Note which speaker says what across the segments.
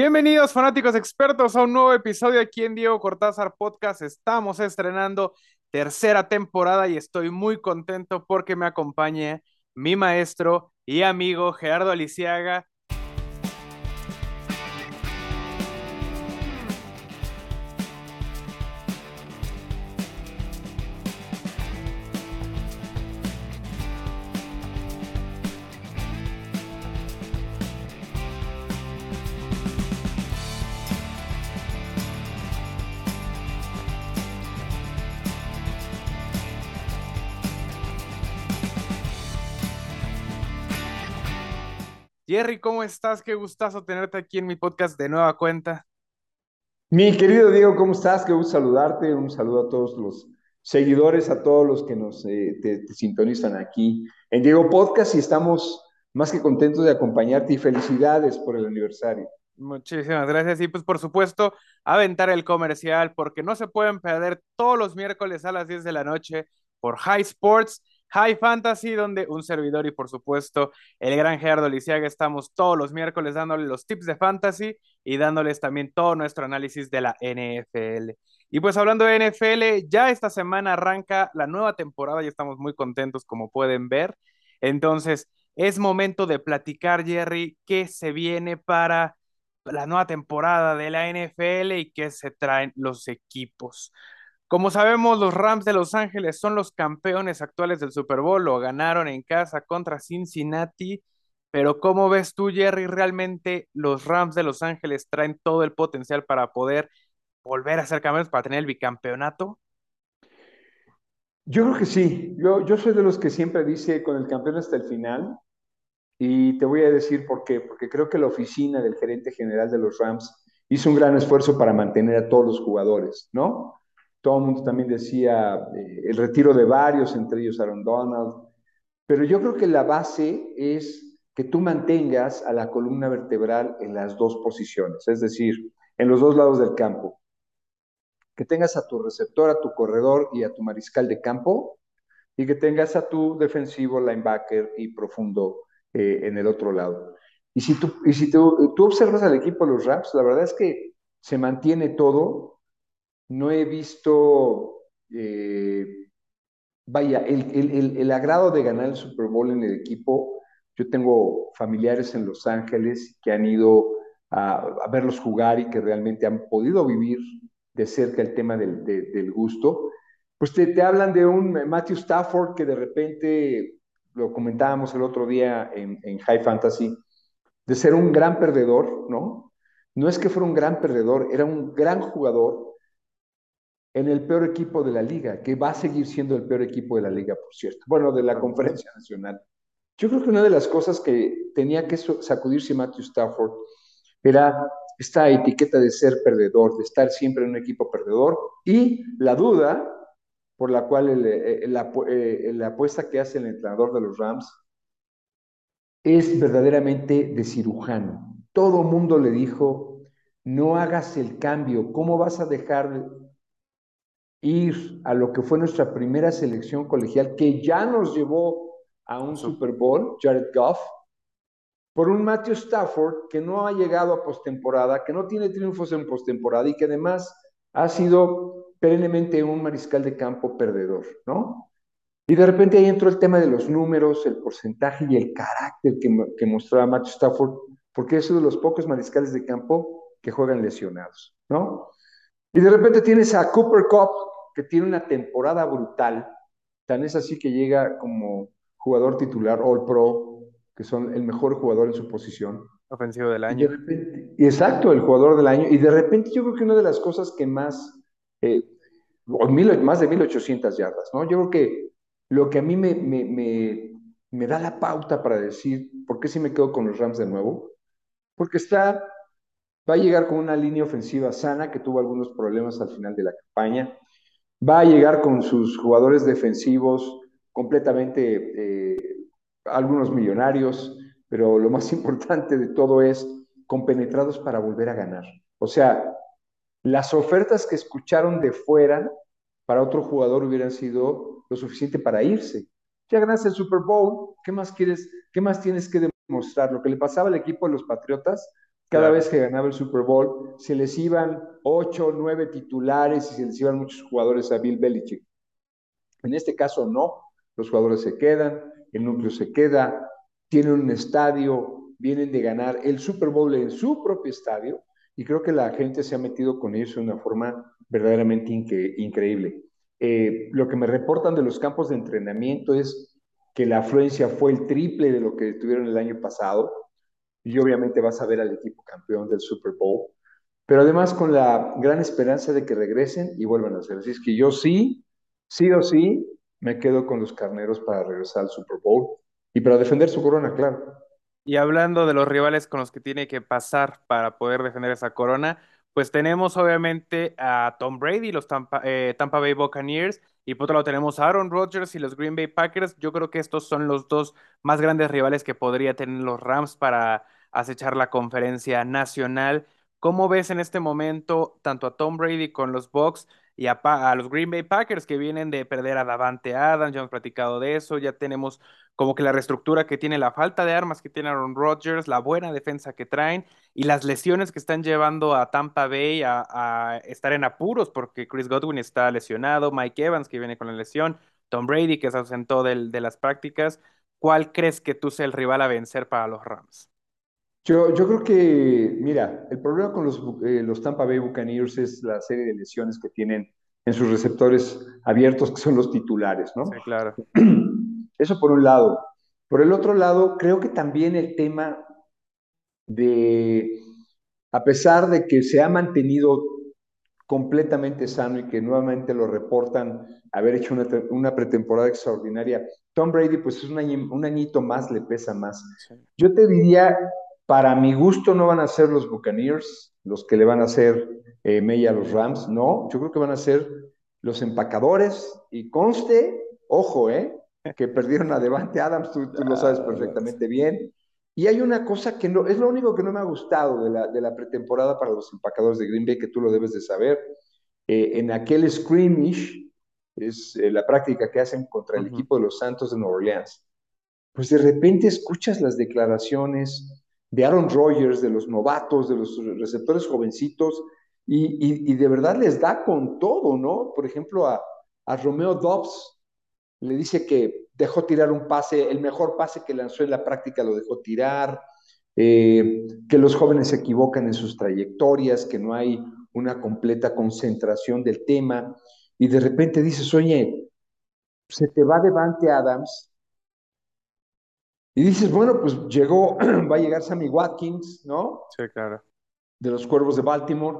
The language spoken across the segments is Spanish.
Speaker 1: Bienvenidos fanáticos expertos a un nuevo episodio aquí en Diego Cortázar Podcast. Estamos estrenando tercera temporada y estoy muy contento porque me acompaña mi maestro y amigo Gerardo Aliciaga. Jerry, ¿cómo estás? Qué gustazo tenerte aquí en mi podcast de nueva cuenta.
Speaker 2: Mi querido Diego, ¿cómo estás? Qué gusto saludarte. Un saludo a todos los seguidores, a todos los que nos eh, te, sintonizan aquí en Diego Podcast y estamos más que contentos de acompañarte y felicidades por el aniversario.
Speaker 1: Muchísimas gracias. Y pues por supuesto, aventar el comercial porque no se pueden perder todos los miércoles a las 10 de la noche por High Sports High Fantasy, donde un servidor y por supuesto el gran Gerardo Lisiaga estamos todos los miércoles dándole los tips de fantasy y dándoles también todo nuestro análisis de la NFL. Y pues hablando de NFL, ya esta semana arranca la nueva temporada y estamos muy contentos como pueden ver. Entonces, es momento de platicar, Jerry, qué se viene para la nueva temporada de la NFL y qué se traen los equipos. Como sabemos, los Rams de Los Ángeles son los campeones actuales del Super Bowl, lo ganaron en casa contra Cincinnati, pero ¿cómo ves tú, Jerry? ¿Realmente los Rams de Los Ángeles traen todo el potencial para poder volver a ser campeones, para tener el bicampeonato?
Speaker 2: Yo creo que sí. Yo, yo soy de los que siempre dice con el campeón hasta el final. Y te voy a decir por qué. Porque creo que la oficina del gerente general de los Rams hizo un gran esfuerzo para mantener a todos los jugadores, ¿no? Todo el mundo también decía eh, el retiro de varios, entre ellos Aaron Donald, pero yo creo que la base es que tú mantengas a la columna vertebral en las dos posiciones, es decir, en los dos lados del campo. Que tengas a tu receptor, a tu corredor y a tu mariscal de campo, y que tengas a tu defensivo, linebacker y profundo eh, en el otro lado. Y si, tú, tú observas al equipo de los Raps, la verdad es que se mantiene todo no he visto, eh, vaya, el, agrado de ganar el Super Bowl en el equipo. Yo tengo familiares en Los Ángeles que han ido a, verlos jugar y que realmente han podido vivir de cerca el tema del, gusto. Pues te, hablan de un Matthew Stafford que de repente, lo comentábamos el otro día en, en High Fantasy, de ser un gran perdedor, ¿no? No es que fuera un gran perdedor, era un gran jugador, en el peor equipo de la liga, que va a seguir siendo el peor equipo de la liga, por cierto. Bueno, de la conferencia nacional. Yo creo que una de las cosas que tenía que sacudirse Matthew Stafford era esta etiqueta de ser perdedor, de estar siempre en un equipo perdedor y la duda por la cual eh, eh, la apuesta que hace el entrenador de los Rams es verdaderamente de cirujano. Todo mundo le dijo, no hagas el cambio, ¿cómo vas a dejar ir a lo que fue nuestra primera selección colegial, que ya nos llevó a un Super Bowl, Jared Goff, por un Matthew Stafford que no ha llegado a postemporada, que no tiene triunfos en postemporada y que además ha sido perennemente un mariscal de campo perdedor, ¿no? Y de repente ahí entró el tema de los números, el porcentaje y el carácter que, que mostraba Matthew Stafford, porque es uno de los pocos mariscales de campo que juegan lesionados, ¿no? Y de repente tienes a Cooper Cup, que tiene una temporada brutal, tan es así que llega como jugador titular All Pro, que son el mejor jugador en su posición.
Speaker 1: Ofensivo del año.
Speaker 2: exacto, el jugador del año. Y de repente yo creo que una de las cosas que más, eh, más de 1800 yardas, ¿no? Yo creo que lo que a mí me, me, me da la pauta para decir por qué sí me quedo con los Rams de nuevo, porque está Va a llegar con una línea ofensiva sana que tuvo algunos problemas al final de la campaña. Va a llegar con sus jugadores defensivos completamente, eh, algunos millonarios, pero lo más importante de todo es compenetrados para volver a ganar. O sea, las ofertas que escucharon de fuera para otro jugador hubieran sido lo suficiente para irse. Ya ganaste el Super Bowl, ¿qué más quieres? ¿Qué más tienes que demostrar? Lo que le pasaba al equipo de los Patriotas Cada vez que ganaba el Super Bowl, se les iban ocho, nueve titulares y se les iban muchos jugadores a Bill Belichick. En este caso no, los jugadores se quedan, el núcleo se queda, tienen un estadio, vienen de ganar el Super Bowl en su propio estadio y creo que la gente se ha metido con ellos de una forma verdaderamente increíble. Eh, lo que me reportan de los campos de entrenamiento es que la afluencia fue el triple de lo que tuvieron el año pasado y obviamente vas a ver al equipo campeón del Super Bowl, pero además con la gran esperanza de que regresen y vuelvan a ser. Así es que yo sí, sí o sí, me quedo con los carneros para regresar al Super Bowl y para defender su corona, claro.
Speaker 1: Y hablando de los rivales con los que tiene que pasar para poder defender esa corona, pues tenemos obviamente a Tom Brady, los Tampa, eh, Tampa Bay Buccaneers, y por otro lado tenemos a Aaron Rodgers y los Green Bay Packers. Yo creo que estos son los dos más grandes rivales que podría tener los Rams para acechar la conferencia nacional. ¿Cómo ves en este momento tanto a Tom Brady con los Bucks y a, los Green Bay Packers que vienen de perder a Davante Adams? Ya hemos platicado de eso, ya tenemos como que la reestructura que tiene, la falta de armas que tiene Aaron Rodgers, la buena defensa que traen y las lesiones que están llevando a Tampa Bay a, estar en apuros porque Chris Godwin está lesionado, Mike Evans que viene con la lesión, Tom Brady que se ausentó de las prácticas. ¿Cuál crees que tú sea el rival a vencer para los Rams?
Speaker 2: Yo, yo creo que, mira, el problema con los, eh, los Tampa Bay Buccaneers es la serie de lesiones que tienen en sus receptores abiertos, que son los titulares, ¿no?
Speaker 1: Sí, claro.
Speaker 2: Eso por un lado. Por el otro lado, creo que también el tema de, a pesar de que se ha mantenido completamente sano y que nuevamente lo reportan haber hecho una, una pretemporada extraordinaria, Tom Brady, pues es un, un añito más, le pesa más. Yo te diría para mi gusto no van a ser los Buccaneers los que le van a hacer eh, Mella a los Rams, no, yo creo que van a ser los empacadores y conste, ojo, eh, que perdieron a Devante Adams, tú, lo sabes perfectamente bien. Y hay una cosa que no, es lo único que no me ha gustado de la, de la pretemporada para los empacadores de Green Bay, que tú lo debes de saber. Eh, en aquel scrimmage, es eh, la práctica que hacen contra el equipo de los Santos de Nueva Orleans, pues de repente escuchas las declaraciones, de Aaron Rodgers, de los novatos, de los receptores jovencitos, y, de verdad les da con todo, ¿no? Por ejemplo, a, Romeo Dobbs le dice que dejó tirar un pase, el mejor pase que lanzó en la práctica lo dejó tirar, eh, que los jóvenes se equivocan en sus trayectorias, que no hay una completa concentración del tema, y de repente dices, oye, se te va Devante Adams, y dices, bueno, pues llegó, va a llegar Sammy Watkins, ¿no?
Speaker 1: Sí, claro.
Speaker 2: De los Cuervos de Baltimore.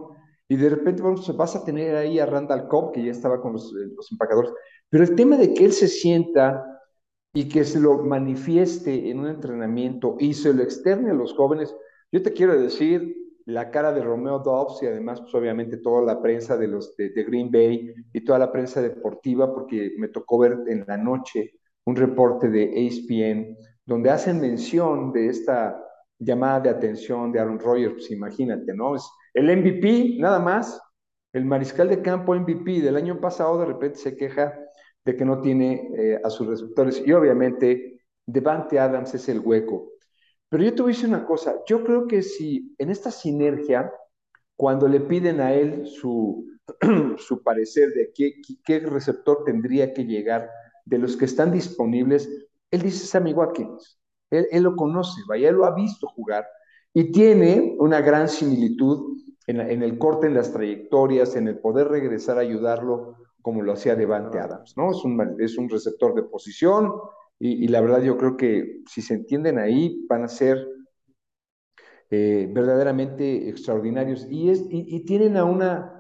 Speaker 2: Y de repente, bueno, pues vas a tener ahí a Randall Cobb, que ya estaba con los, eh, los empacadores. Pero el tema de que él se sienta y que se lo manifieste en un entrenamiento y se lo externe a los jóvenes, yo te quiero decir, la cara de Romeo Dobbs y además, pues obviamente toda la prensa de los de, de, Green Bay y toda la prensa deportiva, porque me tocó ver en la noche un reporte de ESPN donde hacen mención de esta llamada de atención de Aaron Rodgers, pues imagínate, ¿no? Es el MVP, nada más, el mariscal de campo MVP del año pasado de repente se queja de que no tiene eh, a sus receptores y obviamente Devante Adams es el hueco. Pero yo te voy a decir una cosa, yo creo que si en esta sinergia, cuando le piden a él su, su parecer de qué, qué receptor tendría que llegar de los que están disponibles, él dice Sammy Watkins, él, él, lo conoce, vaya, él lo ha visto jugar y tiene una gran similitud en, en, el corte, en las trayectorias, en el poder regresar a ayudarlo como lo hacía Devante Adams, ¿no? Es un, es un receptor de posición y, y, la verdad yo creo que si se entienden ahí van a ser eh, verdaderamente extraordinarios. Y, es, y, y tienen a una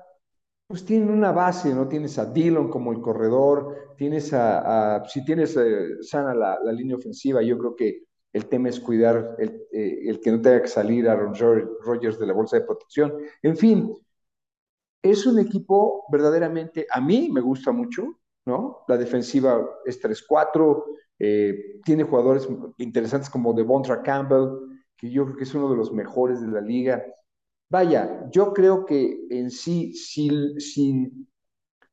Speaker 2: pues tienen una base, ¿no? Tienes a Dillon como el corredor, tienes a, si tienes eh, sana la, línea ofensiva, yo creo que el tema es cuidar el, eh, el que no tenga que salir a Rogers de la bolsa de protección. En fin, es un equipo verdaderamente, a mí me gusta mucho, ¿no? La defensiva es 3-4, eh, tiene jugadores interesantes como Devontra Campbell, que yo creo que es uno de los mejores de la liga. Vaya, yo creo que en sí, si, si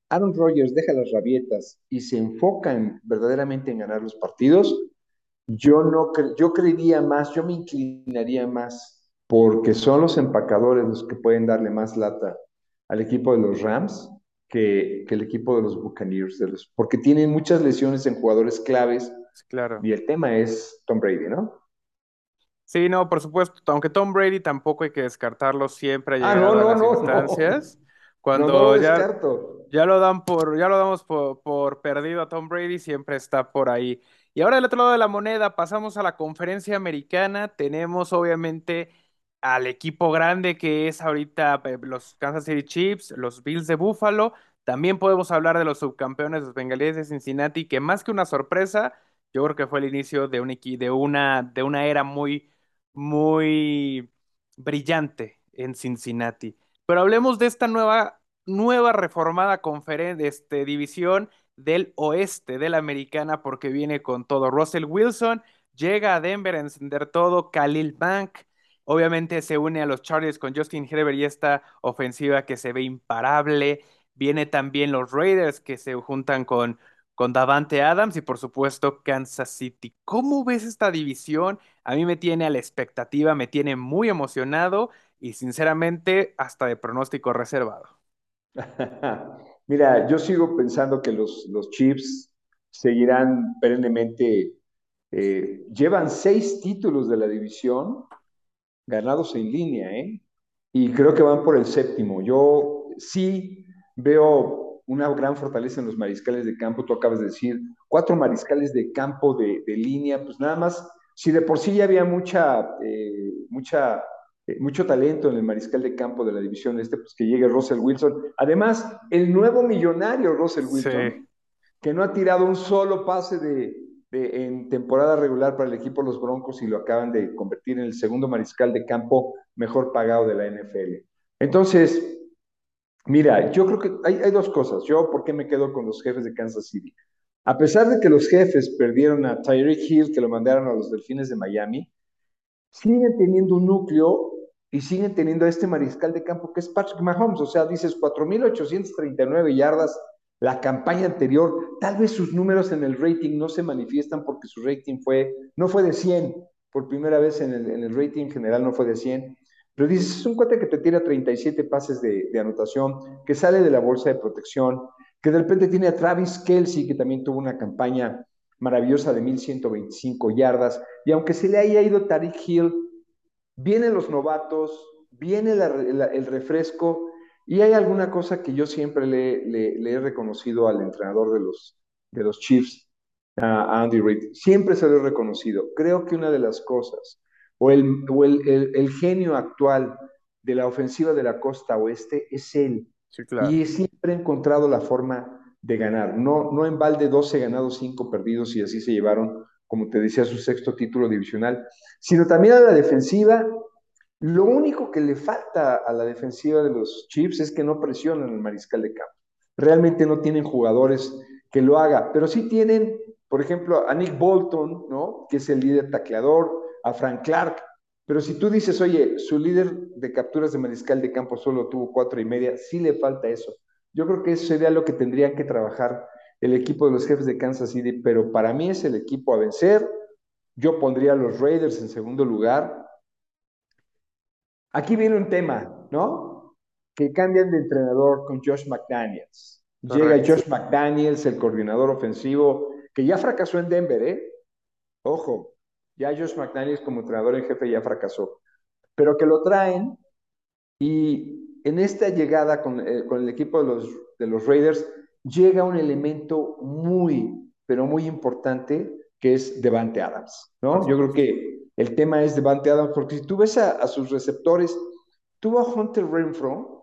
Speaker 2: Aaron Rodgers deja las rabietas y se enfoca verdaderamente en ganar los partidos, yo no yo creería más, yo me inclinaría más porque son los empacadores los que pueden darle más lata al equipo de los Rams que, que el equipo de los Buccaneers, de los, porque tienen muchas lesiones en jugadores claves.
Speaker 1: Claro.
Speaker 2: Y el tema es Tom Brady, ¿no?
Speaker 1: Sí, no, por supuesto, aunque Tom Brady tampoco hay que descartarlo, siempre ha
Speaker 2: Ah, no,
Speaker 1: a
Speaker 2: no,
Speaker 1: las
Speaker 2: no,
Speaker 1: instancias. Cuando ya, ya lo dan por, ya lo damos por, por perdido a Tom Brady, siempre está por ahí. Y ahora del otro lado de la moneda, pasamos a la conferencia americana. Tenemos obviamente al equipo grande que es ahorita eh, los Kansas City Chiefs, los Bills de Buffalo. También podemos hablar de los subcampeones, los Bengalíes de Cincinnati, que más que una sorpresa, yo creo que fue el inicio de un de una, de una era muy, muy brillante en Cincinnati. Pero hablemos de esta nueva, nueva reformada conferencia, este, división del oeste de la americana, porque viene con todo. Russell Wilson llega a Denver a encender todo. Khalil Bank, obviamente, se une a los Chargers con Justin Herbert y esta ofensiva que se ve imparable. Viene también los Raiders que se juntan con, con Davante Adams y, por supuesto, Kansas City. ¿Cómo ves esta división? A mí me tiene a la expectativa, me tiene muy emocionado y sinceramente hasta de pronóstico reservado.
Speaker 2: Mira, yo sigo pensando que los, los Chiefs seguirán perennemente, eh, llevan seis títulos de la división ganados en línea, ¿eh? Y creo que van por el séptimo. Yo sí veo una gran fortaleza en los mariscales de campo, tú acabas de decir, cuatro mariscales de campo de, de línea, pues nada más, si de por sí ya había mucha, eh, mucha eh, mucho talento en el mariscal de campo de la división este, pues que llegue Russell Wilson. Además, el nuevo millonario Russell
Speaker 1: Sí,
Speaker 2: Wilson, que no ha tirado un solo pase de, de, en temporada regular para el equipo de los Broncos y lo acaban de convertir en el segundo mariscal de campo mejor pagado de la NFL. Entonces, mira, yo creo que hay, dos cosas. Yo, ¿por qué me quedo con los jefes de Kansas City? A pesar de que los jefes perdieron a Tyreek Hill, que lo mandaron a los Delfines de Miami, siguen teniendo un núcleo y siguen teniendo a este mariscal de campo que es Patrick Mahomes. O sea, dices 4.839 yardas la campaña anterior. Tal vez sus números en el rating no se manifiestan porque su rating fue, no fue de 100. Por primera vez en el, en el rating general no fue de 100. Pero dices, es un cuate que te tira 37 pases de, de anotación, que sale de la bolsa de protección, que de repente tiene a Travis Kelsey, que también tuvo una campaña maravillosa de 1125 yardas, y aunque se le haya ido Tariq Hill, vienen los novatos, viene la, la, el refresco, y hay alguna cosa que yo siempre le, le, le he reconocido al entrenador de los, de los Chiefs, a Andy Reid, siempre se lo he reconocido. Creo que una de las cosas, o el, o el, el, el genio actual de la ofensiva de la costa oeste es él.
Speaker 1: sí, claro.
Speaker 2: Y siempre ha encontrado la forma de ganar. No, no en balde 12 ganados, 5 perdidos y así se llevaron, como te decía, su sexto título divisional, sino también a la defensiva. Lo único que le falta a la defensiva de los Chiefs es que no presionan el mariscal de campo. Realmente no tienen jugadores que lo haga, pero sí tienen, por ejemplo, a Nick Bolton, ¿no? Que es el líder tacleador, a Frank Clark. Pero si tú dices, oye, su líder de capturas de mariscal de campo solo tuvo cuatro y media, sí le falta eso. Yo creo que eso sería lo que tendrían que trabajar el equipo de los jefes de Kansas City, pero para mí es el equipo a vencer. Yo pondría a los Raiders en segundo lugar. Aquí viene un tema, ¿no? Que cambian de entrenador con Josh McDaniels. Llega Josh McDaniels, el coordinador ofensivo, que ya fracasó en Denver, ¿eh? Ojo, ya Josh McDaniels como entrenador en jefe ya fracasó. Pero que lo traen y en esta llegada con, eh, con el equipo de los, de los Raiders llega un elemento muy, pero muy importante que es Devante Adams, ¿no? Yo creo que el tema es Devante Adams, porque si tú ves a, a sus receptores, tuvo a Hunter Renfro,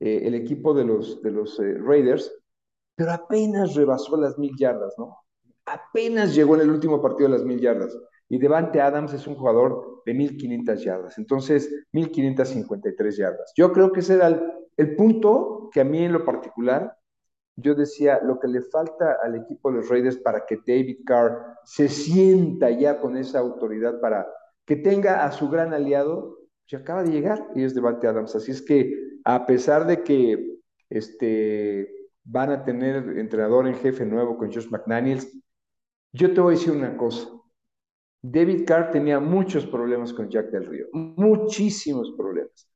Speaker 2: eh, el equipo de los, de los eh, Raiders, pero apenas rebasó las mil yardas, ¿no? Apenas llegó en el último partido a las mil yardas. Y Devante Adams es un jugador de 1500 yardas, entonces 1553 yardas. Yo creo que ese era el, punto que a mí en lo particular yo decía, lo que le falta al equipo de los Raiders para que David Carr se sienta ya con esa autoridad para que tenga a su gran aliado, ya acaba de llegar y es Devante Adams. Así es que a pesar de que este, van a tener entrenador en jefe nuevo con Josh McDaniels, yo te voy a decir una cosa. David Carr tenía muchos problemas con Jack del Río, muchísimos problemas.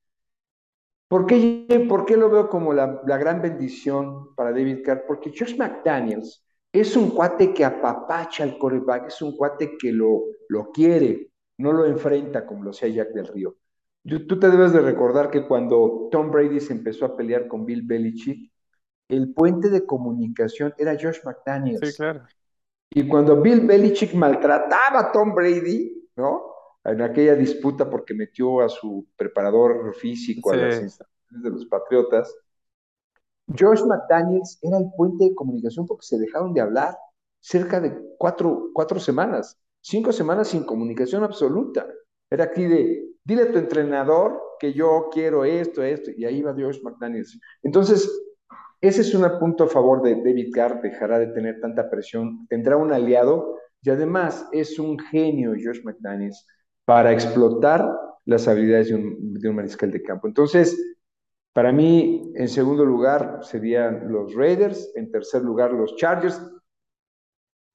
Speaker 2: ¿Por qué, por qué lo veo como la, la, gran bendición para David Carr? Porque Josh McDaniels es un cuate que apapacha al coreback, es un cuate que lo, lo quiere, no lo enfrenta como lo hacía Jack del Río. Tú te debes de recordar que cuando Tom Brady se empezó a pelear con Bill Belichick, el puente de comunicación era Josh McDaniels.
Speaker 1: Sí, claro.
Speaker 2: Y cuando Bill Belichick maltrataba a Tom Brady, ¿no? En aquella disputa porque metió a su preparador físico sí. a las instalaciones de los Patriotas, Josh McDaniels era el puente de comunicación porque se dejaron de hablar cerca de cuatro, cuatro semanas, cinco semanas sin comunicación absoluta. Era aquí de, dile a tu entrenador que yo quiero esto, esto, y ahí va Josh McDaniels. Entonces, ese es un punto a favor de David Carr, dejará de tener tanta presión, tendrá un aliado y además es un genio Josh McDaniels para explotar las habilidades de un, de un mariscal de campo. Entonces, para mí, en segundo lugar serían los Raiders, en tercer lugar los Chargers,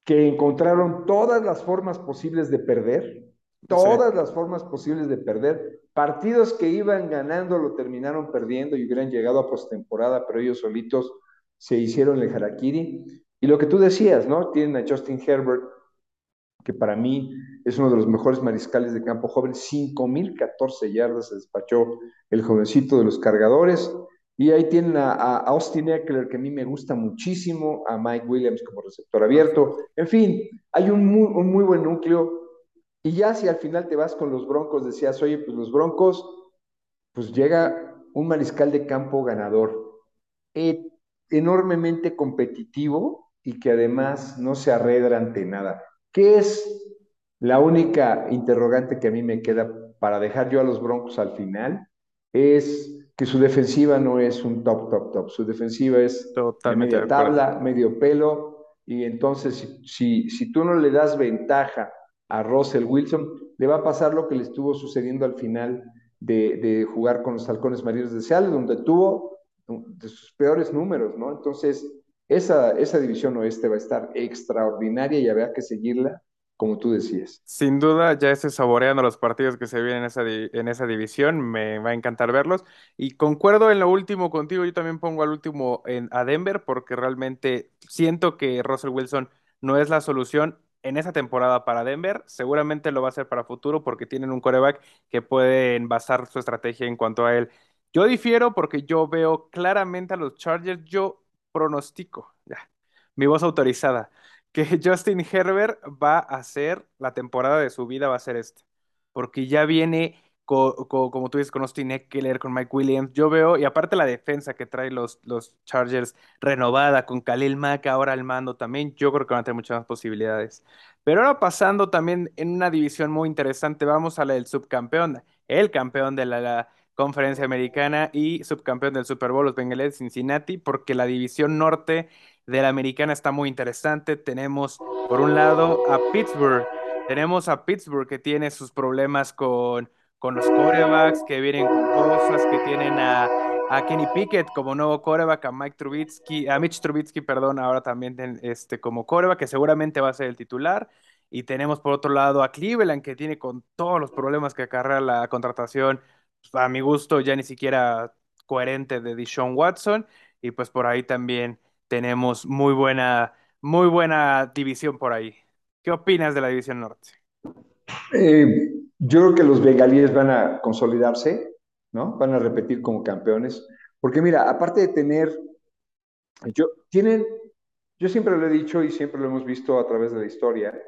Speaker 2: que encontraron todas las formas posibles de perder, todas las formas posibles de perder. Partidos que iban ganando lo terminaron perdiendo y hubieran llegado a postemporada, pero ellos solitos se hicieron el harakiri. Y lo que tú decías, ¿no? Tienen a Justin Herbert, que para mí es uno de los mejores mariscales de campo joven, 5.014 yardas se despachó el jovencito de los cargadores. Y ahí tienen a, a, Austin Eckler, que a mí me gusta muchísimo, a Mike Williams como receptor abierto. En fin, hay un muy, un muy buen núcleo. Y ya si al final te vas con los Broncos, decías, oye, pues los Broncos, pues llega un mariscal de campo ganador, eh, enormemente competitivo y que además no se arredra ante nada. ¿Qué es la única interrogante que a mí me queda para dejar yo a los Broncos al final? Es que su defensiva no es un top, top, top. Su defensiva es
Speaker 1: Totalmente
Speaker 2: de media tabla, medio pelo, y entonces si, si, si, tú no le das ventaja a Russell Wilson, le va a pasar lo que le estuvo sucediendo al final de, jugar con los halcones marinos de Seattle, donde tuvo de sus peores números, ¿no? Entonces, esa, esa división oeste va a estar extraordinaria y habrá que seguirla como tú decías.
Speaker 1: Sin duda, ya estoy saboreando los partidos que se vienen en esa, en esa división, me va a encantar verlos. Y concuerdo en lo último contigo, yo también pongo al último en, a Denver porque realmente siento que Russell Wilson no es la solución en esa temporada para Denver, seguramente lo va a hacer para futuro porque tienen un coreback que pueden basar su estrategia en cuanto a él. Yo difiero porque yo veo claramente a los Chargers, yo pronostico, ya, mi voz autorizada que Justin Herbert va a ser, la temporada de su vida va a ser esta, porque ya viene, co, co, como tú dices, con Austin Eckler, con Mike Williams, yo veo, y aparte la defensa que trae los, los Chargers renovada, con Khalil Mack ahora al mando también, yo creo que van a tener muchas más posibilidades. Pero ahora pasando también en una división muy interesante, vamos a la del subcampeón, el campeón de la, la conferencia americana y subcampeón del Super Bowl, los Bengals de Cincinnati, porque la división norte de la americana está muy interesante. Tenemos, por un lado, a Pittsburgh. Tenemos a Pittsburgh que tiene sus problemas con, con los corebacks, que vienen con cosas, que tienen a, a Kenny Pickett como nuevo coreback, a Mike Trubisky, a Mitch Trubisky, perdón, ahora también este, como coreback, que seguramente va a ser el titular. Y tenemos por otro lado a Cleveland, que tiene con todos los problemas que acarrea la contratación, a mi gusto ya ni siquiera coherente de Deshaun Watson. Y pues por ahí también tenemos muy buena, muy buena división por ahí. ¿Qué opinas de la división norte?
Speaker 2: Eh, yo creo que los bengalíes van a consolidarse, ¿no? Van a repetir como campeones. Porque mira, aparte de tener, yo, tienen, yo siempre lo he dicho y siempre lo hemos visto a través de la historia,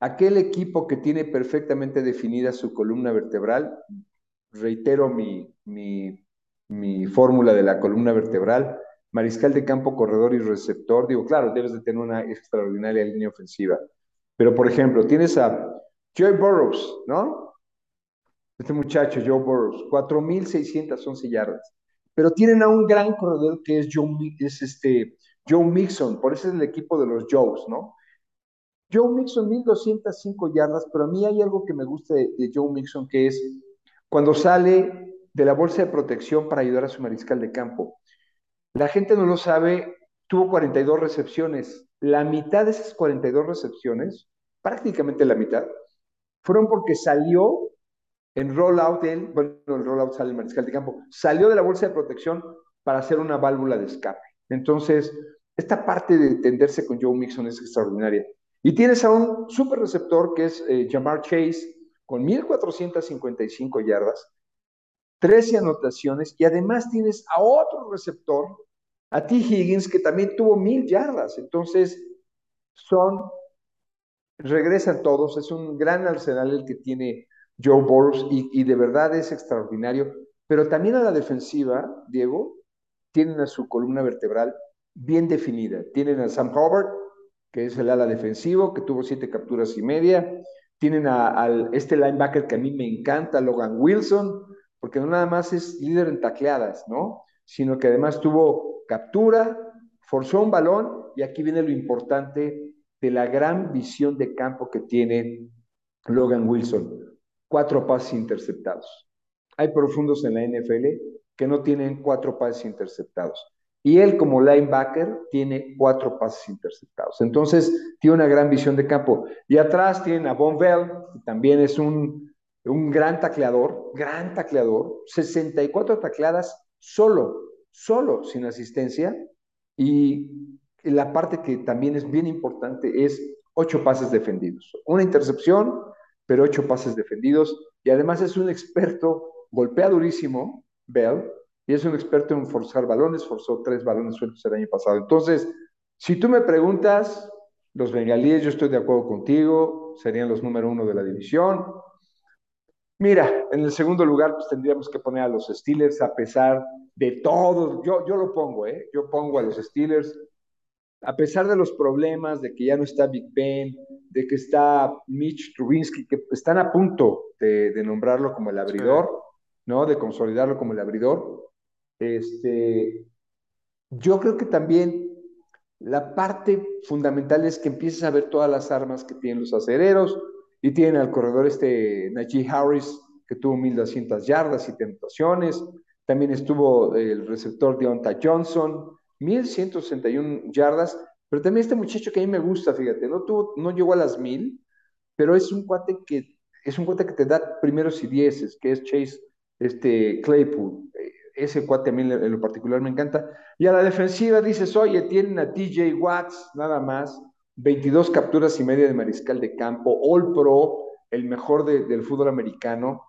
Speaker 2: aquel equipo que tiene perfectamente definida su columna vertebral, reitero mi, mi, mi fórmula de la columna vertebral, mariscal de campo, corredor y receptor, digo, claro, debes de tener una extraordinaria línea ofensiva. Pero, por ejemplo, tienes a Joe Burrows, ¿no? Este muchacho, Joe Burrows, 4.611 yardas. Pero tienen a un gran corredor que es Joe, es este, Joe Mixon, por eso es el equipo de los Joes, ¿no? Joe Mixon, 1.205 yardas, pero a mí hay algo que me gusta de, de Joe Mixon, que es cuando sale de la bolsa de protección para ayudar a su mariscal de campo la gente no lo sabe, tuvo 42 recepciones. La mitad de esas 42 recepciones, prácticamente la mitad, fueron porque salió en rollout él, bueno, el rollout sale el mariscal de campo, salió de la bolsa de protección para hacer una válvula de escape. Entonces, esta parte de tenderse con Joe Mixon es extraordinaria. Y tienes a un super receptor que es eh, Jamar Chase con 1455 yardas, 13 anotaciones y además tienes a otro receptor, a T. Higgins, que también tuvo mil yardas. Entonces, son, regresan todos, es un gran arsenal el que tiene Joe Burrows y, de verdad es extraordinario. Pero también a la defensiva, Diego, tienen a su columna vertebral bien definida. Tienen a Sam Hubbard, que es el ala defensivo, que tuvo siete capturas y media. Tienen a, este linebacker que a mí me encanta, Logan Wilson, porque no nada más es líder en tacleadas, ¿no? Sino que además tuvo captura, forzó un balón y aquí viene lo importante de la gran visión de campo que tiene Logan Wilson cuatro pases interceptados. Hay profundos en la NFL que no tienen cuatro pases interceptados. Y él como linebacker tiene cuatro pases interceptados. Entonces, tiene una gran visión de campo. Y atrás tienen a Von Bell, que también es un, un gran tacleador, gran tacleador, 64 tacleadas solo, solo, sin asistencia. Y la parte que también es bien importante es ocho pases defendidos. Una intercepción, pero ocho pases defendidos. Y además es un experto, golpea durísimo, Bell, y es un experto en forzar balones, forzó tres balones sueltos el año pasado. Entonces, si tú me preguntas, los bengalíes, yo estoy de acuerdo contigo, serían los número uno de la división. Mira, en el segundo lugar, pues tendríamos que poner a los Steelers, a pesar de todo. Yo, yo lo pongo, ¿eh? Yo pongo a los Steelers a pesar de los problemas, de que ya no está Big Ben, de que está Mitch Trubinsky, que están a punto de, nombrarlo como el abridor, ¿no? De consolidarlo como el abridor. Este, yo creo que también la parte fundamental es que empieces a ver todas las armas que tienen los acereros y tienen al corredor este Najee Harris, que tuvo 1200 yardas y tentaciones. También estuvo el receptor Deonta Johnson, 1161 yardas, pero también este muchacho que a mí me gusta, fíjate, no, tuvo, no llegó a las mil, pero es un cuate que es un cuate que te da primeros y dieces, que es Chase este, Claypool. Ese cuate a mí en lo particular me encanta. Y a la defensiva dices, oye, tienen a TJ Watts, nada más, 22 capturas y media de mariscal de campo, All Pro, el mejor del fútbol americano.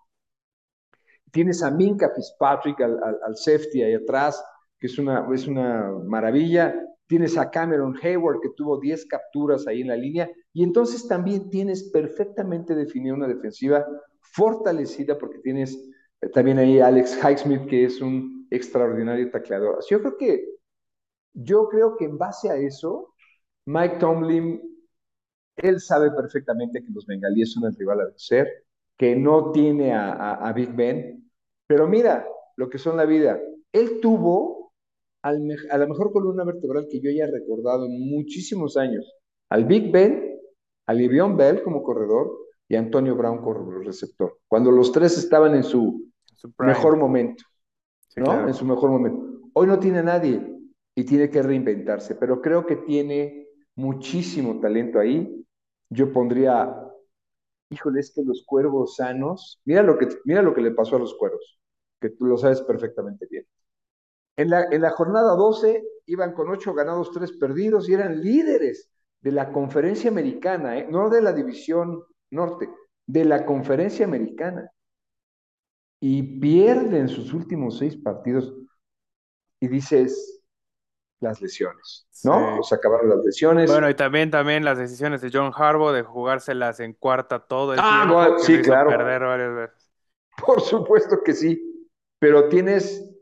Speaker 2: Tienes a Minka Fitzpatrick al, al safety ahí atrás, que es una, es una maravilla. Tienes a Cameron Hayward, que tuvo 10 capturas ahí en la línea. Y entonces también tienes perfectamente definida una defensiva fortalecida, porque tienes eh, también ahí a Alex Highsmith, que es un extraordinario tacleador. Yo creo que, yo creo que en base a eso, Mike Tomlin, él sabe perfectamente que los bengalíes son el rival a vencer, que no tiene a, a Big Ben, pero mira lo que son la vida. Él tuvo a la mejor columna vertebral que yo haya recordado en muchísimos años. Al Big Ben, a Livion Bell como corredor y a Antonio Brown como receptor. Cuando los tres estaban en su, mejor momento. ¿no? En su mejor momento. Hoy no tiene nadie y tiene que reinventarse, pero creo que tiene muchísimo talento ahí. Yo pondría, híjole, es que los cuervos sanos, mira lo que, mira lo que le pasó a los cuervos, que tú lo sabes perfectamente bien. En la, jornada 12 iban con 8 ganados, 3 perdidos y eran líderes de la conferencia americana, ¿eh? no de la división norte, de la conferencia americana. Y pierden sus últimos 6 partidos y dices las lesiones, ¿no? Se acabaron las lesiones.
Speaker 1: Bueno, y también, también las decisiones de John Harbaugh de jugárselas en cuarta todo el
Speaker 2: ah,
Speaker 1: tiempo.
Speaker 2: sí, claro.
Speaker 1: Perder varias veces.
Speaker 2: Por supuesto que sí, pero tienes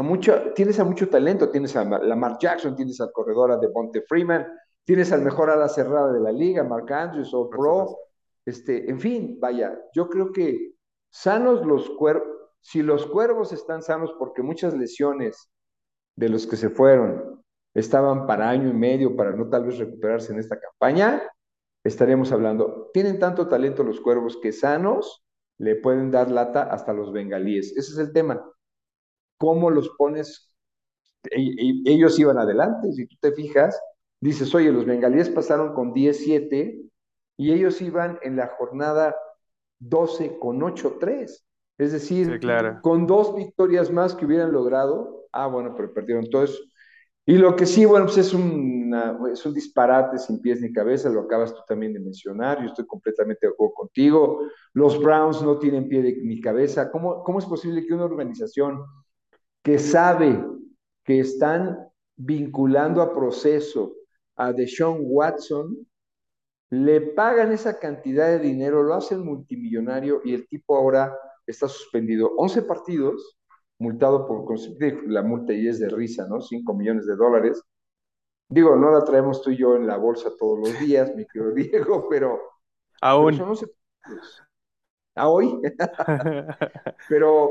Speaker 2: a mucho, tienes a mucho talento, tienes a Lamar Jackson, tienes al corredor de Bonte Freeman, tienes al mejor ala cerrada de la liga, Mark Andrews o Pro, este, en fin, vaya, yo creo que sanos los cuervos, si los cuervos están sanos porque muchas lesiones de los que se fueron estaban para año y medio para no tal vez recuperarse en esta campaña, estaremos hablando, tienen tanto talento los cuervos que sanos le pueden dar lata hasta los bengalíes. Ese es el tema cómo los pones, ellos iban adelante, si tú te fijas, dices, oye, los bengalíes pasaron con 10-7 y ellos iban en la jornada 12 con 8-3. Es decir,
Speaker 1: Sí, claro.
Speaker 2: con dos victorias más que hubieran logrado, ah, bueno, pero perdieron todo eso. Y lo que sí, bueno, pues es, una, es un disparate sin pies ni cabeza, lo acabas tú también de mencionar, yo estoy completamente de acuerdo contigo. Los Browns no tienen pie ni cabeza. ¿Cómo, ¿Cómo es posible que una organización que sabe que están vinculando a proceso a Deshaun Watson, le pagan esa cantidad de dinero, lo hacen multimillonario y el tipo ahora está suspendido 11 partidos, multado por la multa y es de risa, ¿no? 5 millones de dólares. Digo, no la traemos tú y yo en la bolsa todos los días, mi querido Diego, pero...
Speaker 1: Aún.
Speaker 2: Pero ¿A hoy? pero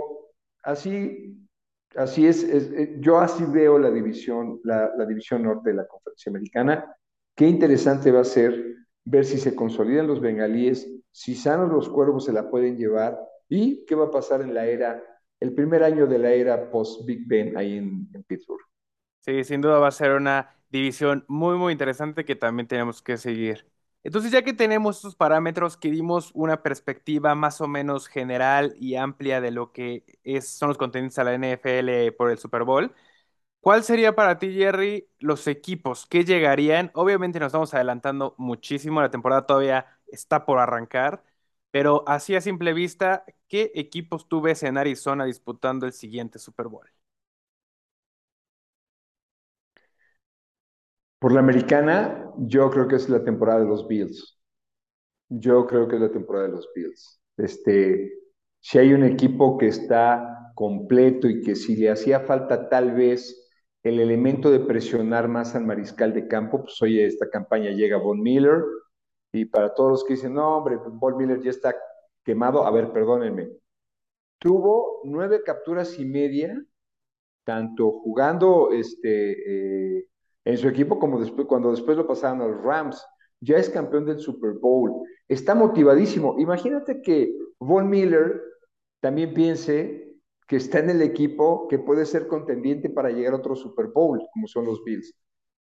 Speaker 2: así, así es, eh, yo así veo la división, la, división norte de la conferencia americana. Qué interesante va a ser ver si se consolidan los bengalíes, si sanos los cuervos se la pueden llevar y qué va a pasar en la era, el primer año de la era post-Big Ben ahí en, en Pittsburgh.
Speaker 1: Sí, sin duda va a ser una división muy, muy interesante que también tenemos que seguir. Entonces, ya que tenemos estos parámetros, que dimos una perspectiva más o menos general y amplia de lo que son los contendientes a la NFL por el Super Bowl, ¿cuál sería para ti, Jerry, los equipos que llegarían? Obviamente nos estamos adelantando muchísimo, la temporada todavía está por arrancar, pero así a simple vista, ¿qué equipos tú ves en Arizona disputando el siguiente Super Bowl?
Speaker 2: Por la americana, yo creo que es la temporada de los Bills. Yo creo que es la temporada de los Bills. Este, si hay un equipo que está completo y que si le hacía falta tal vez el elemento de presionar más al mariscal de campo, pues oye, esta campaña llega Von Miller y para todos los que dicen, no, hombre, Von Miller ya está quemado, a ver, perdónenme. Tuvo nueve capturas y media, tanto jugando este, eh, en su equipo como después, cuando después lo pasaron a los Rams. Ya es campeón del Super Bowl. Está motivadísimo. Imagínate que Von Miller también piense que está en el equipo que puede ser contendiente para llegar a otro Super Bowl, como son los Bills.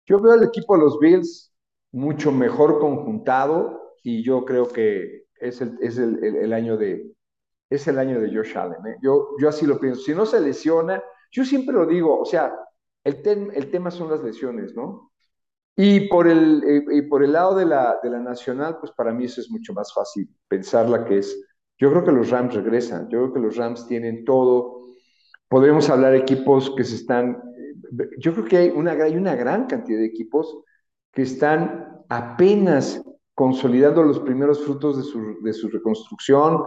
Speaker 2: Yo veo al equipo de los Bills mucho mejor conjuntado y yo creo que es el, año de es el año de Josh Allen. ¿eh? Yo, yo así lo pienso. Si no se lesiona, yo siempre lo digo, o sea, el, tema son las lesiones, ¿no? Y por el, eh, y por el lado de la, de la nacional, pues para mí eso es mucho más fácil pensarla que es. Yo creo que los Rams regresan, yo creo que los Rams tienen todo. Podemos hablar equipos que se están. Yo creo que hay una, hay una gran cantidad de equipos que están apenas consolidando los primeros frutos de su, de su reconstrucción,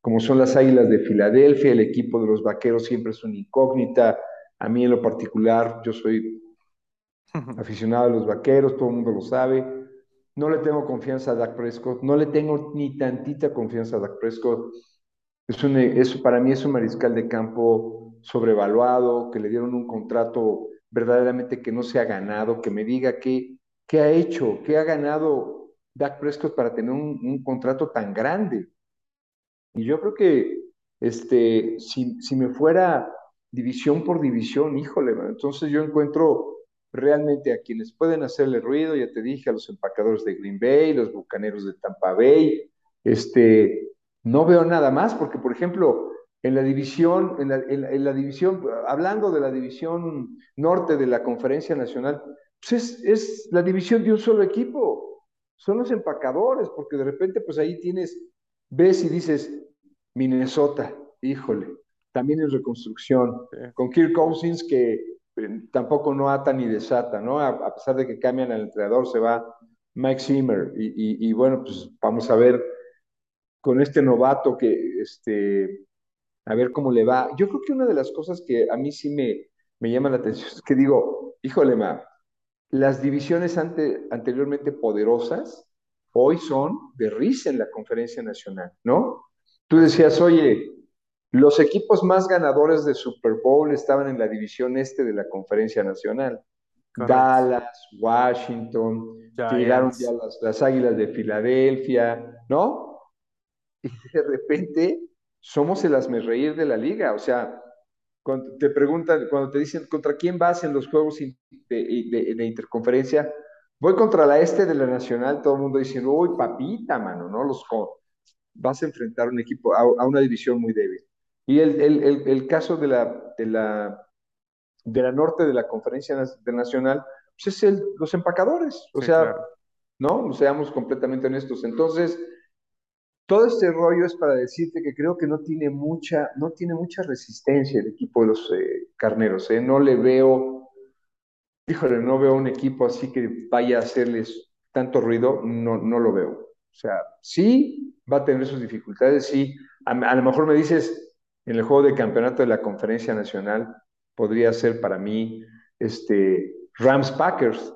Speaker 2: como son las Águilas de Filadelfia, el equipo de los Vaqueros siempre es una incógnita, a mí en lo particular, yo soy aficionado a los vaqueros, todo el mundo lo sabe. No le tengo confianza a Dak Prescott, no le tengo ni tantita confianza a Dak Prescott. Es un, es, para mí es un mariscal de campo sobrevaluado, que le dieron un contrato verdaderamente que no se ha ganado, que me diga qué, qué ha hecho, qué ha ganado Dak Prescott para tener un, un contrato tan grande. Y yo creo que este, si, si me fuera división por división, híjole, entonces yo encuentro realmente a quienes pueden hacerle ruido, ya te dije, a los empacadores de Green Bay, los bucaneros de Tampa Bay, este, no veo nada más, porque por ejemplo, en la división, en la, división, hablando de la división norte de la Conferencia Nacional, pues es, es, la división de un solo equipo, son los empacadores, porque de repente pues ahí tienes, ves y dices, Minnesota, híjole, también en reconstrucción, con Kirk Cousins que eh, tampoco no ata ni desata, ¿no? A, pesar de que cambian al entrenador, se va Mike Zimmer y, y, bueno, pues vamos a ver con este novato que, este, a ver cómo le va. Yo creo que una de las cosas que a mí sí me, me llama la atención es que digo, híjole, ma, las divisiones ante, anteriormente poderosas hoy son de risa en la conferencia nacional, ¿no? Tú decías, oye, los equipos más ganadores de Super Bowl estaban en la división este de la Conferencia Nacional. Dallas, Washington, llegaron ya las, las, Águilas de Filadelfia, ¿no? Y de repente somos el asmerreír de la liga. O sea, cuando te preguntan, cuando te dicen contra quién vas en los juegos de, de, de interconferencia, voy contra la este de la Nacional, todo el mundo dice, uy, papita, mano, ¿no? Los, vas a enfrentar un equipo, a, una división muy débil. Y el, el, el, caso de la, de, la, de la norte de la conferencia internacional, pues es el, los empacadores. O sea, ¿no? Seamos completamente honestos. Entonces, todo este rollo es para decirte que creo que no tiene mucha, no tiene mucha resistencia el equipo de los eh, carneros. ¿eh? No le veo, híjole, no veo un equipo así que vaya a hacerles tanto ruido, no, no lo veo. O sea, sí va a tener sus dificultades, sí. A, lo mejor me dices, en el juego de campeonato de la conferencia nacional, podría ser para mí este, Rams Packers,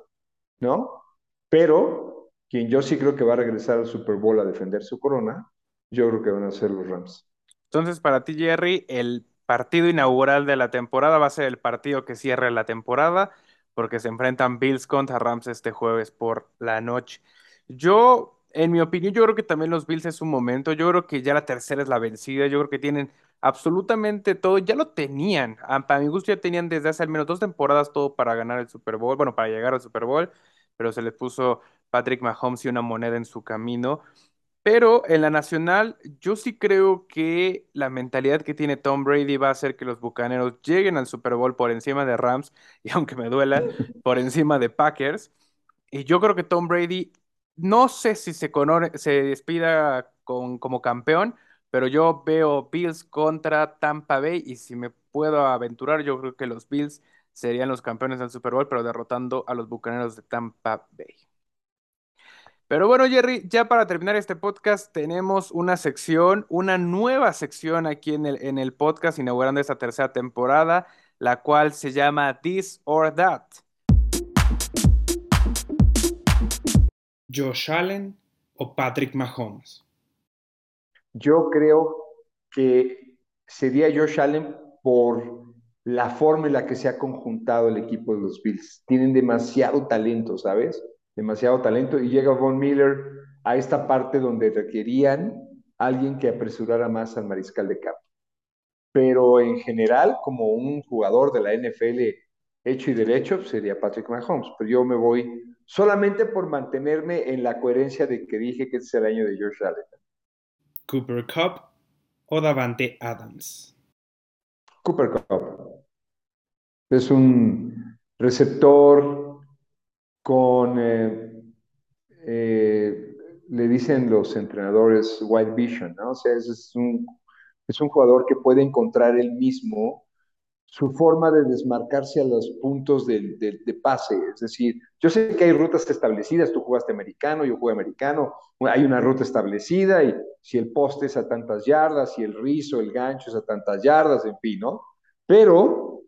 Speaker 2: ¿no? Pero quien yo sí creo que va a regresar al Super Bowl a defender su corona, yo creo que van a ser los Rams.
Speaker 1: Entonces, para ti, Jerry, el partido inaugural de la temporada va a ser el partido que cierre la temporada, porque se enfrentan Bills contra Rams este jueves por la noche. Yo, en mi opinión, yo creo que también los Bills es un momento, yo creo que ya la tercera es la vencida, yo creo que tienen absolutamente todo, ya lo tenían, para mi gusto ya tenían desde hace al menos dos temporadas todo para ganar el Super Bowl, bueno, para llegar al Super Bowl, pero se les puso Patrick Mahomes y una moneda en su camino. Pero en la nacional, yo sí creo que la mentalidad que tiene Tom Brady va a hacer que los Bucaneros lleguen al Super Bowl por encima de Rams, y aunque me duela, por encima de Packers. Y yo creo que Tom Brady, no sé si se, se despida con, como campeón, pero yo veo Bills contra Tampa Bay, y si me puedo aventurar, yo creo que los Bills serían los campeones del Super Bowl, pero derrotando a los Bucaneros de Tampa Bay. Pero bueno, Jerry, ya para terminar este podcast, tenemos una sección, una nueva sección aquí en el, en el podcast, inaugurando esta tercera temporada, la cual se llama This or That. Josh Allen o Patrick Mahomes.
Speaker 2: Yo creo que sería Josh Allen por la forma en la que se ha conjuntado el equipo de los Bills. Tienen demasiado talento, ¿sabes? demasiado talento, y llega Von Miller a esta parte donde requerían alguien que apresurara más al mariscal de campo. Pero en general, como un jugador de la NFL hecho y derecho, sería Patrick Mahomes. Pero yo me voy solamente por mantenerme en la coherencia de que dije que este es el año de George Allen.
Speaker 1: Cooper Cup o Davante Adams.
Speaker 2: Cooper Cup. Es un receptor con, eh, eh, le dicen los entrenadores White Vision, ¿no? O sea, es, un, es un jugador que puede encontrar él mismo su forma de desmarcarse a los puntos de, de, pase. Es decir, yo sé que hay rutas establecidas, tú jugaste americano, yo jugué americano, hay una ruta establecida y si el poste es a tantas yardas, si el rizo, el gancho es a tantas yardas, en fin, ¿no? Pero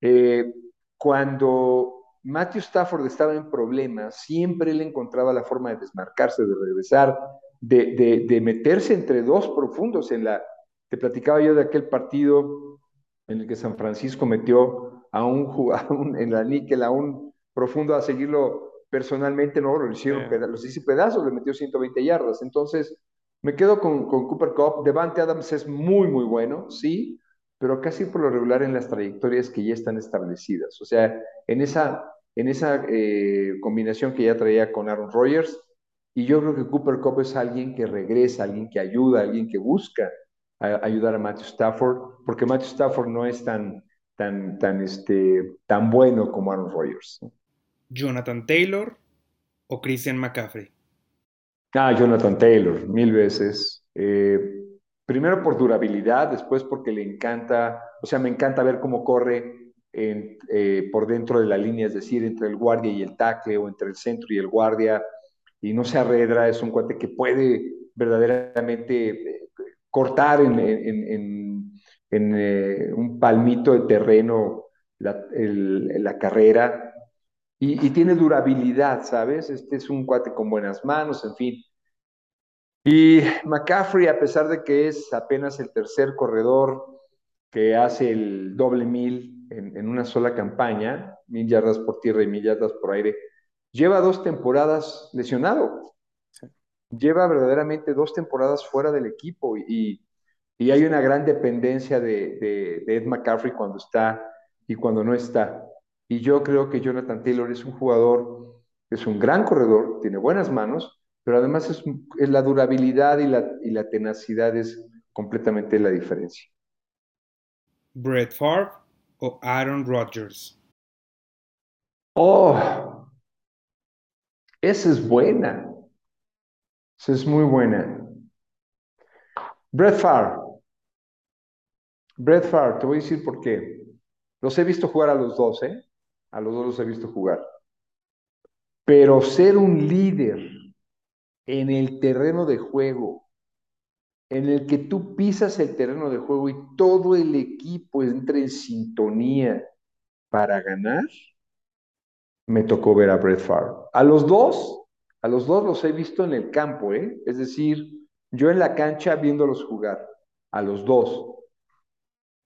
Speaker 2: eh, cuando Matthew Stafford estaba en problemas, siempre él encontraba la forma de desmarcarse, de regresar, de, meterse entre dos profundos en la... Te platicaba yo de aquel partido en el que San Francisco metió a un jugador en la níquel, a un profundo a seguirlo personalmente, no, lo hicieron los hice pedazos, le metió 120 yardas. Entonces, me quedo con, con Cooper Cup. Devante Adams es muy, muy bueno, sí, pero casi por lo regular en las trayectorias que ya están establecidas. O sea, en esa en esa eh, combinación que ya traía con Aaron Rodgers. Y yo creo que Cooper Cup es alguien que regresa, alguien que ayuda, alguien que busca ayudar a Matthew Stafford, porque Matthew Stafford no es tan, tan, tan, este, tan bueno como Aaron Rodgers.
Speaker 1: Jonathan Taylor o Christian McCaffrey.
Speaker 2: Ah, Jonathan Taylor, mil veces. Eh, primero por durabilidad, después porque le encanta, o sea, me encanta ver cómo corre eh, por dentro de la línea, es decir, entre el guardia y el tackle o entre el centro y el guardia, y no se arredra, es un cuate que puede verdaderamente cortar en, eh, un palmito de terreno la, carrera y, y, tiene durabilidad, ¿sabes? Este es un cuate con buenas manos, en fin. Y McCaffrey, a pesar de que es apenas el tercer corredor que hace el doble mil en, una sola campaña, mil yardas por tierra y mil yardas por aire, lleva dos temporadas lesionado. Lleva verdaderamente dos temporadas fuera del equipo y, y hay una gran dependencia de, de, Ed McCaffrey cuando está y cuando no está. Y yo creo que Jonathan Taylor es un jugador, es un gran corredor, tiene buenas manos, pero además es, es la durabilidad y la, y la tenacidad es completamente la diferencia.
Speaker 1: Brett Favre o Aaron Rodgers.
Speaker 2: Oh, esa es buena. Esa es muy buena. Brett Favre. Brett Favre, te voy a decir por qué. Los he visto jugar a los dos, ¿eh? A los dos los he visto jugar. Pero ser un líder en el terreno de juego, en el que tú pisas el terreno de juego y todo el equipo entra en sintonía para ganar, me tocó ver a Brett Favre. A los dos, a los dos los he visto en el campo, ¿eh? Es decir, yo en la cancha viéndolos jugar, a los dos.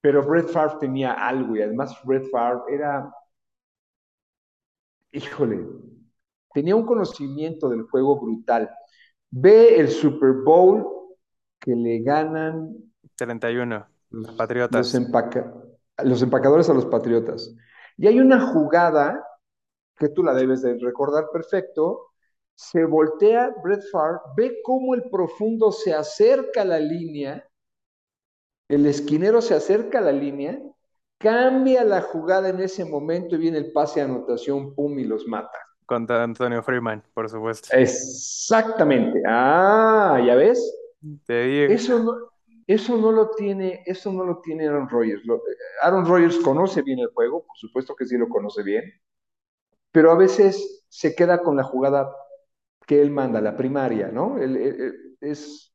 Speaker 2: Pero Brett Favre tenía algo y además Brett Favre era, híjole, tenía un conocimiento del juego brutal. Ve el Super Bowl que le ganan
Speaker 1: 31, los Patriotas.
Speaker 2: Los, empacadores a los Patriotas. Y hay una jugada que tú la debes de recordar perfecto. Se voltea Brett Favre, ve cómo el profundo se acerca a la línea, el esquinero se acerca a la línea, cambia la jugada en ese momento y viene el pase de anotación, pum, y los mata.
Speaker 1: Contra Antonio Freeman, por supuesto.
Speaker 2: Exactamente. Ah, ¿ya ves?
Speaker 1: Te digo.
Speaker 2: Eso no, eso no lo tiene, eso no lo tiene Aaron Rodgers. Aaron Rodgers conoce bien el juego, por supuesto que sí lo conoce bien, pero a veces se queda con la jugada que él manda, la primaria, ¿no? es,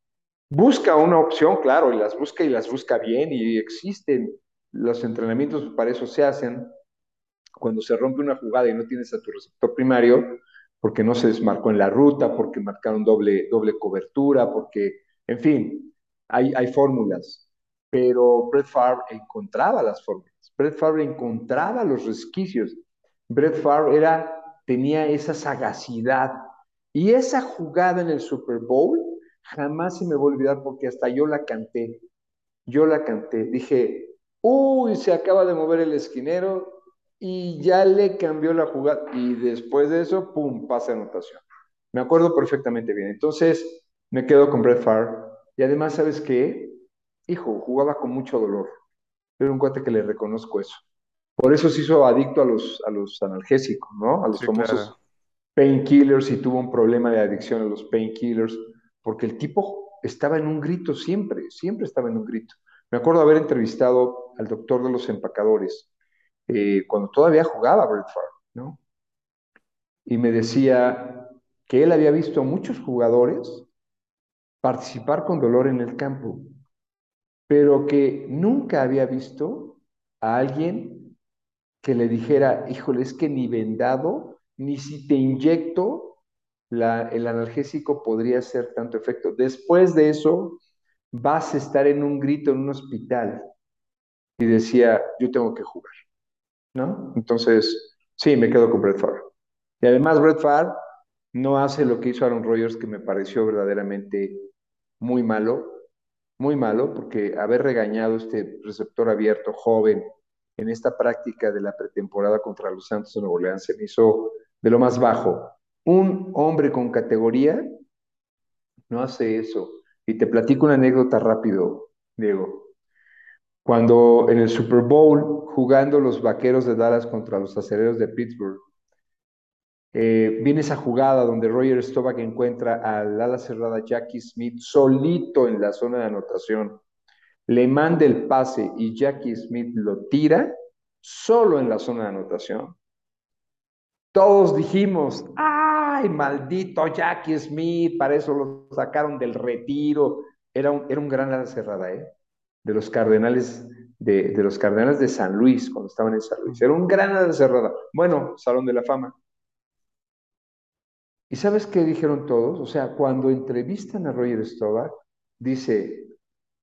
Speaker 2: busca una opción, claro, y las busca y las busca bien, y existen los entrenamientos, para eso se hacen, cuando se rompe una jugada y no tienes a tu receptor primario, porque no se desmarcó en la ruta, porque marcaron doble, doble cobertura, porque, en fin, hay, hay fórmulas. Pero Brett Favre encontraba las fórmulas. Brett Favre encontraba los resquicios. Brett Favre era, tenía esa sagacidad. Y esa jugada en el Super Bowl jamás se me va a olvidar porque hasta yo la canté. Yo la canté. Dije, uy, se acaba de mover el esquinero, y ya le cambió la jugada. Y después de eso, pum, pasa anotación. Me acuerdo perfectamente bien. Entonces, me quedo con Brett Favre. Y además, ¿sabes qué? Hijo, jugaba con mucho dolor. Era un cuate que le reconozco eso. Por eso se hizo adicto a los, a los analgésicos, ¿no? A los famosos painkillers y tuvo un problema de adicción a los painkillers, porque el tipo estaba en un grito siempre, siempre estaba en un grito. Me acuerdo haber entrevistado al doctor de los empacadores, eh, cuando todavía jugaba Brett Favre, ¿no? Y me decía que él había visto a muchos jugadores participar con dolor en el campo, pero que nunca había visto a alguien que le dijera, híjole, es que ni vendado, ni si te inyecto el analgésico podría hacer tanto efecto. Después de eso, vas a estar en un grito en un hospital. Y decía, yo tengo que jugar. ¿no? Entonces, sí, me quedo con Brett Favre. Y además, Brett Favre no hace lo que hizo Aaron Rodgers, que me pareció verdaderamente muy malo, muy malo, porque haber regañado este receptor abierto joven en esta práctica de la pretemporada contra los Santos de Nuevo Orleans se me hizo de lo más bajo. Un hombre con categoría no hace eso. Y te platico una anécdota rápido, Diego. Cuando en el Super Bowl, jugando los vaqueros de Dallas contra los acereros de Pittsburgh, eh, viene esa jugada donde Roger Staubach encuentra al ala cerrada Jackie Smith solito en la zona de anotación, le manda el pase y Jackie Smith lo tira solo en la zona de anotación. Todos dijimos, ¡ay, maldito Jackie Smith! Para eso lo sacaron del retiro. Era un, era un gran ala cerrada, ¿eh? de los cardenales de, los cardenales de San Luis, cuando estaban en San Luis. Era un gran cerrada. Bueno, Salón de la Fama. ¿Y sabes qué dijeron todos? O sea, cuando entrevistan a Roger Staubach, dice,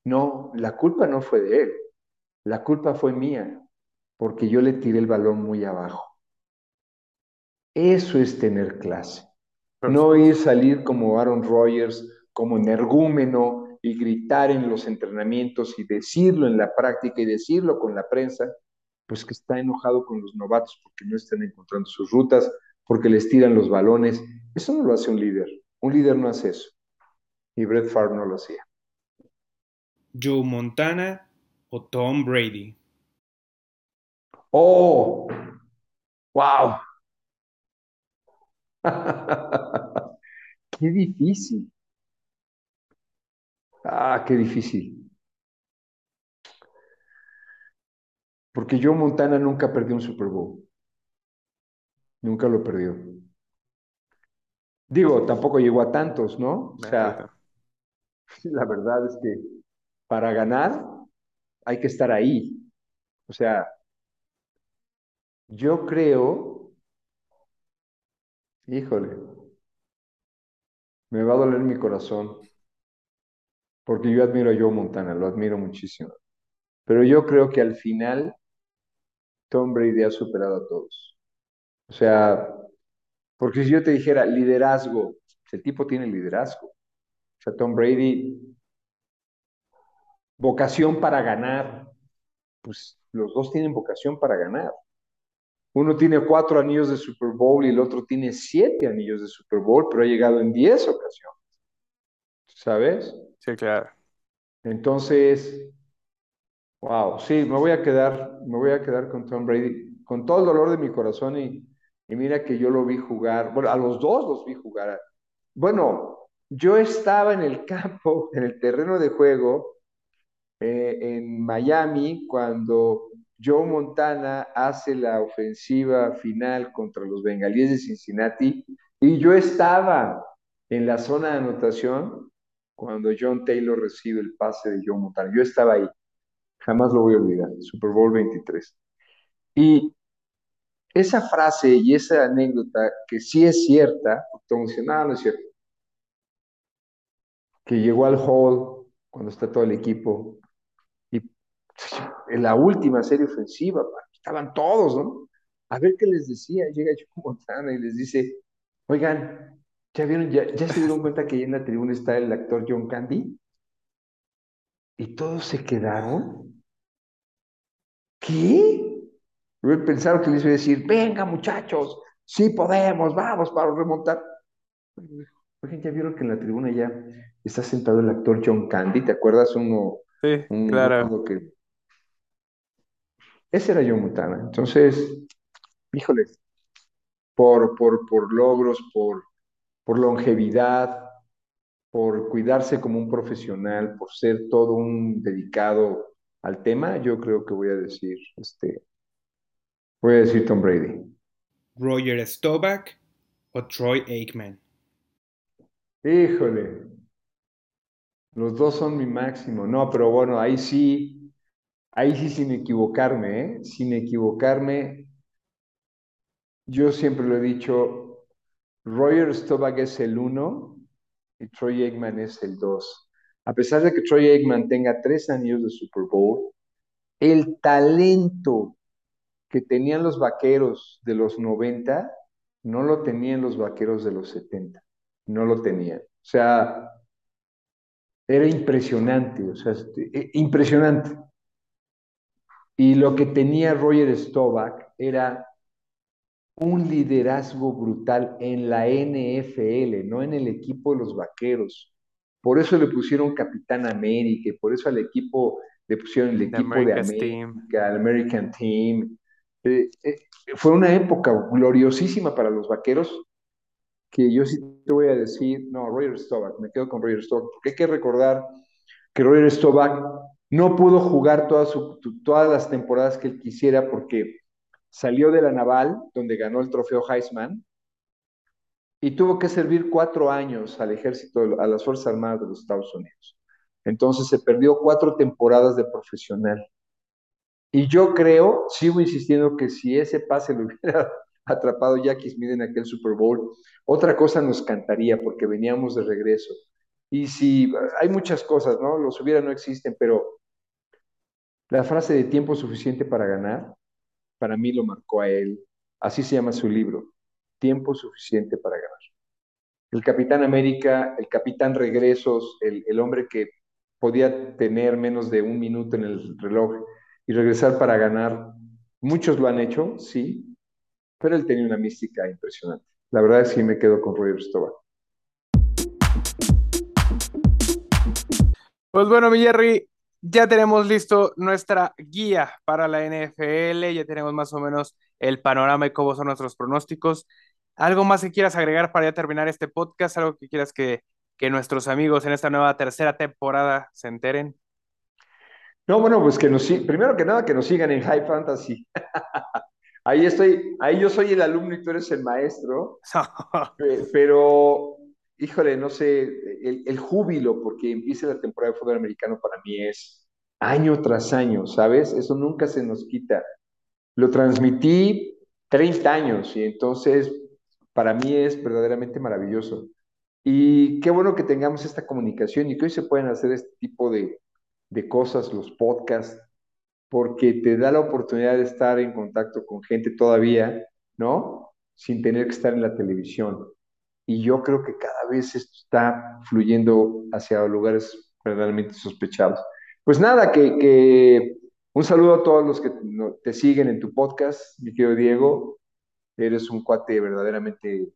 Speaker 2: no, la culpa no fue de él, la culpa fue mía, porque yo le tiré el balón muy abajo. Eso es tener clase. No ir salir como Aaron Rodgers, como energúmeno, y gritar en los entrenamientos y decirlo en la práctica y decirlo con la prensa, pues que está enojado con los novatos porque no están encontrando sus rutas, porque les tiran los balones. Eso no lo hace un líder. Un líder no hace eso. Y Brett Favre no lo hacía.
Speaker 1: Joe Montana o Tom Brady.
Speaker 2: Oh, wow. qué difícil. Ah, qué difícil. Porque Joe Montana nunca perdió un Super Bowl. Nunca lo perdió. Digo, tampoco llegó a tantos, ¿no? O sea, la verdad es que para ganar hay que estar ahí. O sea, yo creo, híjole, me va a doler mi corazón, porque yo admiro a Joe Montana, lo admiro muchísimo. Pero yo creo que al final Tom Brady ha superado a todos. O sea, porque si yo te dijera liderazgo, el tipo tiene liderazgo. O sea, Tom Brady, vocación para ganar, pues los dos tienen vocación para ganar. Uno tiene cuatro anillos de Super Bowl y el otro tiene siete anillos de Super Bowl, pero ha llegado en diez ocasiones. ¿Sabes?
Speaker 1: Sí, claro.
Speaker 2: Entonces, wow, sí, me voy a quedar, me voy a quedar con Tom Brady, con todo el dolor de mi corazón y, y mira que yo lo vi jugar, bueno, a los dos los vi jugar. Bueno, yo estaba en el campo, en el terreno de juego, eh, en Miami, cuando Joe Montana hace la ofensiva final contra los bengalíes de Cincinnati, y yo estaba en la zona de anotación cuando John Taylor recibe el pase de Joe Montana. Yo estaba ahí, jamás lo voy a olvidar, Super Bowl 23. Y esa frase y esa anécdota que sí es cierta, todo dice, no, no es cierto, que llegó al hall cuando está todo el equipo y en la última serie ofensiva, estaban todos, ¿no? A ver qué les decía, llega Joe Montana y les dice, oigan, ¿ya vieron, ya, ya se dieron cuenta que ahí en la tribuna está el actor John Candy? Y todos se quedaron. ¿Qué? Pensaron que les iba a decir, venga muchachos, sí podemos, vamos para remontar. Oigan, ya vieron que en la tribuna ya está sentado el actor John Candy, ¿te acuerdas? Uno,
Speaker 1: sí, claro.
Speaker 2: que... Ese era John Montana. Entonces, híjole, por, por, por logros, por, por longevidad, por cuidarse como un profesional, por ser todo un dedicado al tema, yo creo que voy a decir, este, Voy a decir Tom Brady.
Speaker 1: Roger Staubach o Troy Aikman.
Speaker 2: Híjole. Los dos son mi máximo. No, pero bueno, ahí sí, ahí sí sin equivocarme, ¿eh? Sin equivocarme. Yo siempre lo he dicho, Roger Staubach es el uno y Troy Aikman es el dos. A pesar de que Troy Aikman tenga tres años de Super Bowl, el talento que tenían los vaqueros de los 90 no lo tenían los vaqueros de los 70, no lo tenían. O sea, era impresionante, o sea, este, e, impresionante. Y lo que tenía Roger Staubach era un liderazgo brutal en la NFL, no en el equipo de los vaqueros. Por eso le pusieron Capitán América, por eso al equipo le pusieron el equipo de América, el American Team. Eh, eh, fue una época gloriosísima para los vaqueros, que yo sí te voy a decir, no, Roger Staubach, me quedo con Roger Staubach, porque hay que recordar que Roger Staubach no pudo jugar todas, todas las temporadas que él quisiera porque salió de la Naval, donde ganó el trofeo Heisman, y tuvo que servir cuatro años al ejército, a las Fuerzas Armadas de los Estados Unidos. Entonces se perdió cuatro temporadas de profesional. Y yo creo, sigo insistiendo que si ese pase lo hubiera atrapado Jackie Smith en aquel Super Bowl, otra cosa nos cantaría porque veníamos de regreso. Y si hay muchas cosas, ¿no? Los hubiera no existen, pero la frase de tiempo suficiente para ganar, para mí lo marcó a él. Así se llama su libro, Tiempo suficiente para ganar. El Capitán América, el Capitán Regresos, el, el hombre que podía tener menos de un minuto en el reloj y regresar para ganar. Muchos lo han hecho, sí, pero él tenía una mística impresionante. La verdad es que me quedo con Roger Staubach.
Speaker 1: Pues bueno, mi Jerry, ya tenemos listo nuestra guía para la NFL, ya tenemos más o menos el panorama y cómo son nuestros pronósticos. ¿Algo más que quieras agregar para ya terminar este podcast? ¿Algo que quieras que, que nuestros amigos en esta nueva tercera temporada se enteren?
Speaker 2: No, bueno, pues que nos primero que nada que nos sigan en High Fantasy. ahí estoy, ahí yo soy el alumno y tú eres el maestro. pero híjole, no sé, el, júbilo porque empiece la temporada de fútbol americano para mí es año tras año, ¿sabes? Eso nunca se nos quita. Lo transmití 30 años y entonces para mí es verdaderamente maravilloso. Y qué bueno que tengamos esta comunicación y que hoy se pueden hacer este tipo de, de cosas, los podcasts, porque te da la oportunidad de estar en contacto con gente todavía, ¿no? Sin tener que estar en la televisión y yo creo que cada vez esto está fluyendo hacia lugares verdaderamente sospechados. Pues nada, que, un saludo a todos los que te siguen en tu podcast, mi querido Diego. Eres un cuate verdaderamente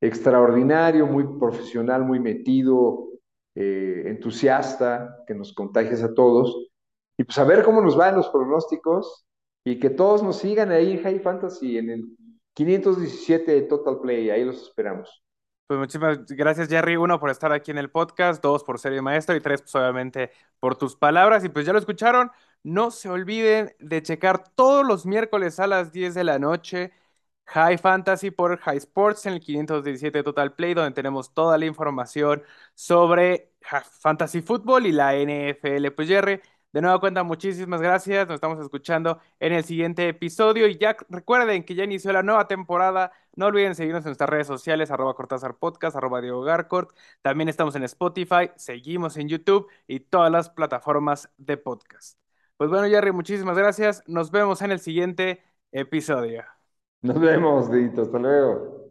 Speaker 2: extraordinario, muy profesional, muy metido, eh, entusiasta, que nos contagias a todos. Y pues a ver cómo nos van los pronósticos y que todos nos sigan ahí en High Fantasy, en el 517 de Total Play, ahí los esperamos.
Speaker 1: Pues muchísimas gracias, Jerry. Uno, por estar aquí en el podcast. Dos, por ser mi maestro. Y tres, pues obviamente, por tus palabras. Y pues ya lo escucharon. No se olviden de checar todos los miércoles a las 10 de la noche. High Fantasy por High Sports en el 517 Total Play, donde tenemos toda la información sobre Fantasy Football y la NFL. Pues Jerry, de nueva cuenta, muchísimas gracias. Nos estamos escuchando en el siguiente episodio. Y ya recuerden que ya inició la nueva temporada. No olviden seguirnos en nuestras redes sociales, arroba Cortázar Podcast, arroba Diego Garcort. También estamos en Spotify, seguimos en YouTube y todas las plataformas de podcast. Pues bueno, Jerry, muchísimas gracias. Nos vemos en el siguiente episodio.
Speaker 2: Nos vemos, Dito. Hasta luego.